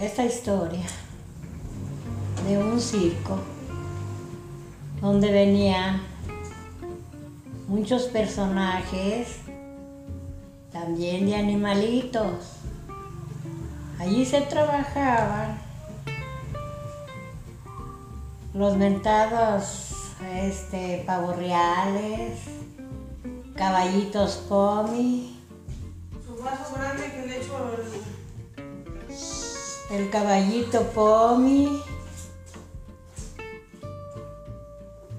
esta historia de un circo donde venían muchos personajes, también de animalitos. Allí se trabajaban los mentados este, pavorreales, caballitos pomi. Su vaso grande que. El caballito pomi.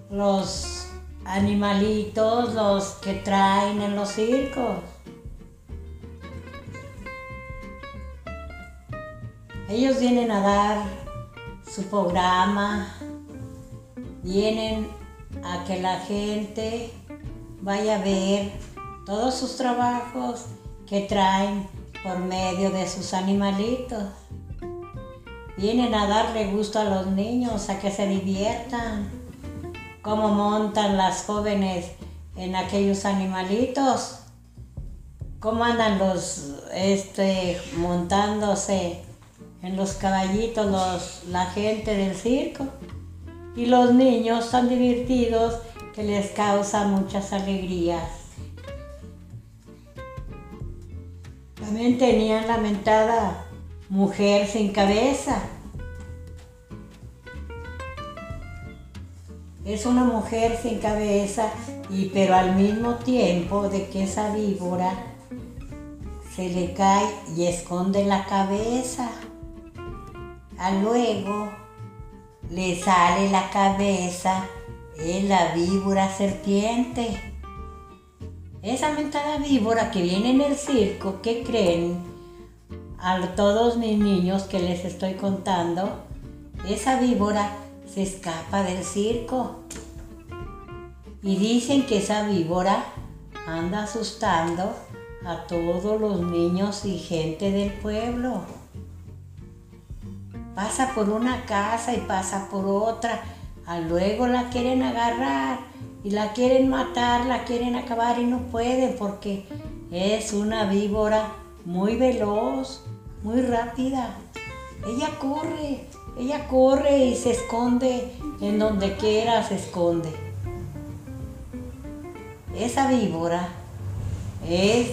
Los animalitos, los que traen en los circos. Ellos vienen a dar su programa, vienen a que la gente vaya a ver todos sus trabajos que traen por medio de sus animalitos. Vienen a darle gusto a los niños, a que se diviertan, cómo montan las jóvenes en aquellos animalitos, cómo andan los este, montándose en los caballitos los, la gente del circo. Y los niños tan divertidos que les causa muchas alegrías. También tenían lamentada mujer sin cabeza. Es una mujer sin cabeza y pero al mismo tiempo de que esa víbora se le cae y esconde la cabeza. A luego le sale la cabeza es la víbora serpiente. Esa mentada víbora que viene en el circo, ¿qué creen? A todos mis niños que les estoy contando, esa víbora se escapa del circo. Y dicen que esa víbora anda asustando a todos los niños y gente del pueblo. Pasa por una casa y pasa por otra, luego la quieren agarrar y la quieren matar, la quieren acabar y no pueden porque es una víbora muy veloz, muy rápida. Ella corre, ella corre y se esconde en donde quiera, se esconde. Esa víbora es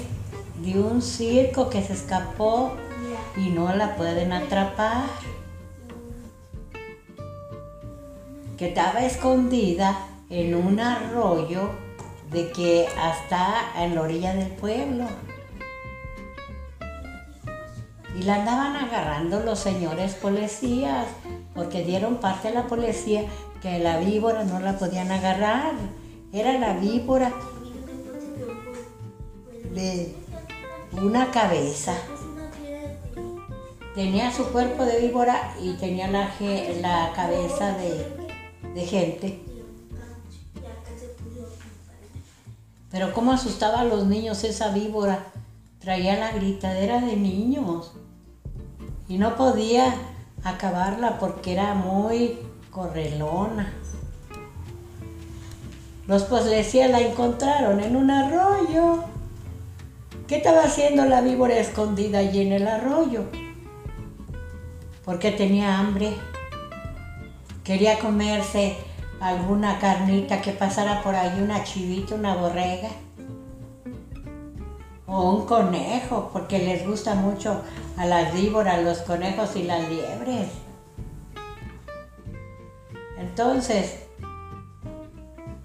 de un circo que se escapó y no la pueden atrapar. que estaba escondida en un arroyo de que hasta en la orilla del pueblo. Y la andaban agarrando los señores policías, porque dieron parte a la policía que la víbora no la podían agarrar. Era la víbora de una cabeza. Tenía su cuerpo de víbora y tenía la, la cabeza de, de gente. Pero cómo asustaba a los niños esa víbora. Traía la gritadera de niños. Y no podía acabarla porque era muy correlona. Los policías la encontraron en un arroyo. ¿Qué estaba haciendo la víbora escondida allí en el arroyo? Porque tenía hambre quería comerse alguna carnita que pasara por ahí, una chivita, una borrega. O un conejo, porque les gusta mucho a las víboras, los conejos y las liebres. Entonces,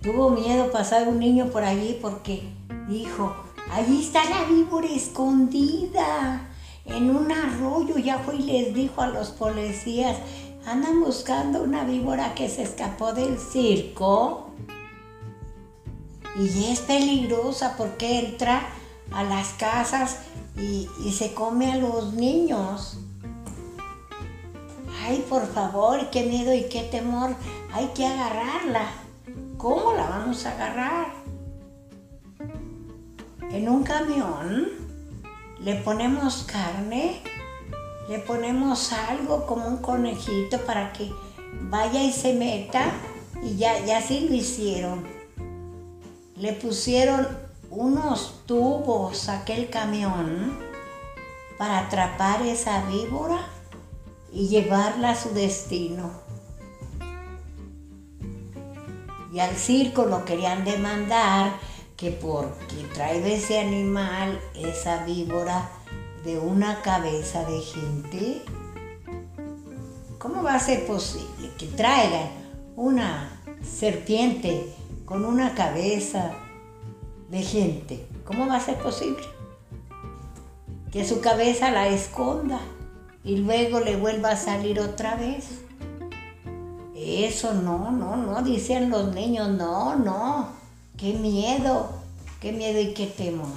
tuvo miedo pasar un niño por allí porque dijo, allí está la víbora escondida en un arroyo. Ya fue y les dijo a los policías andan buscando una víbora que se escapó del circo y es peligrosa porque entra a las casas y, se come a los niños. Ay, por favor, qué miedo y qué temor. Hay que agarrarla. ¿Cómo la vamos a agarrar? En un camión le ponemos carne le ponemos algo como un conejito para que vaya y se meta y ya, ya sí lo hicieron. Le pusieron unos tubos aquel camión para atrapar esa víbora y, y llevarla a su destino. Y al circo lo querían demandar que porque trae ese animal, esa víbora, de una cabeza de gente. ¿Cómo va a ser posible que traigan una serpiente con una cabeza de gente? ¿Cómo va a ser posible? Que su cabeza la esconda y luego le vuelva a salir otra vez. Eso no, no, no, dicen los niños, no, no, qué miedo, qué miedo y qué temor.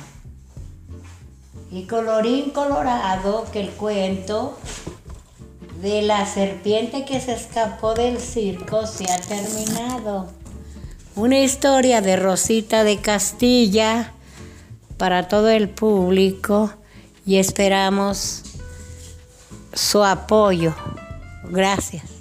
Y colorín colorado que el cuento de la serpiente que se escapó del circo se ha terminado. Una historia de Rosita de Castilla para todo el público y esperamos su apoyo. Gracias.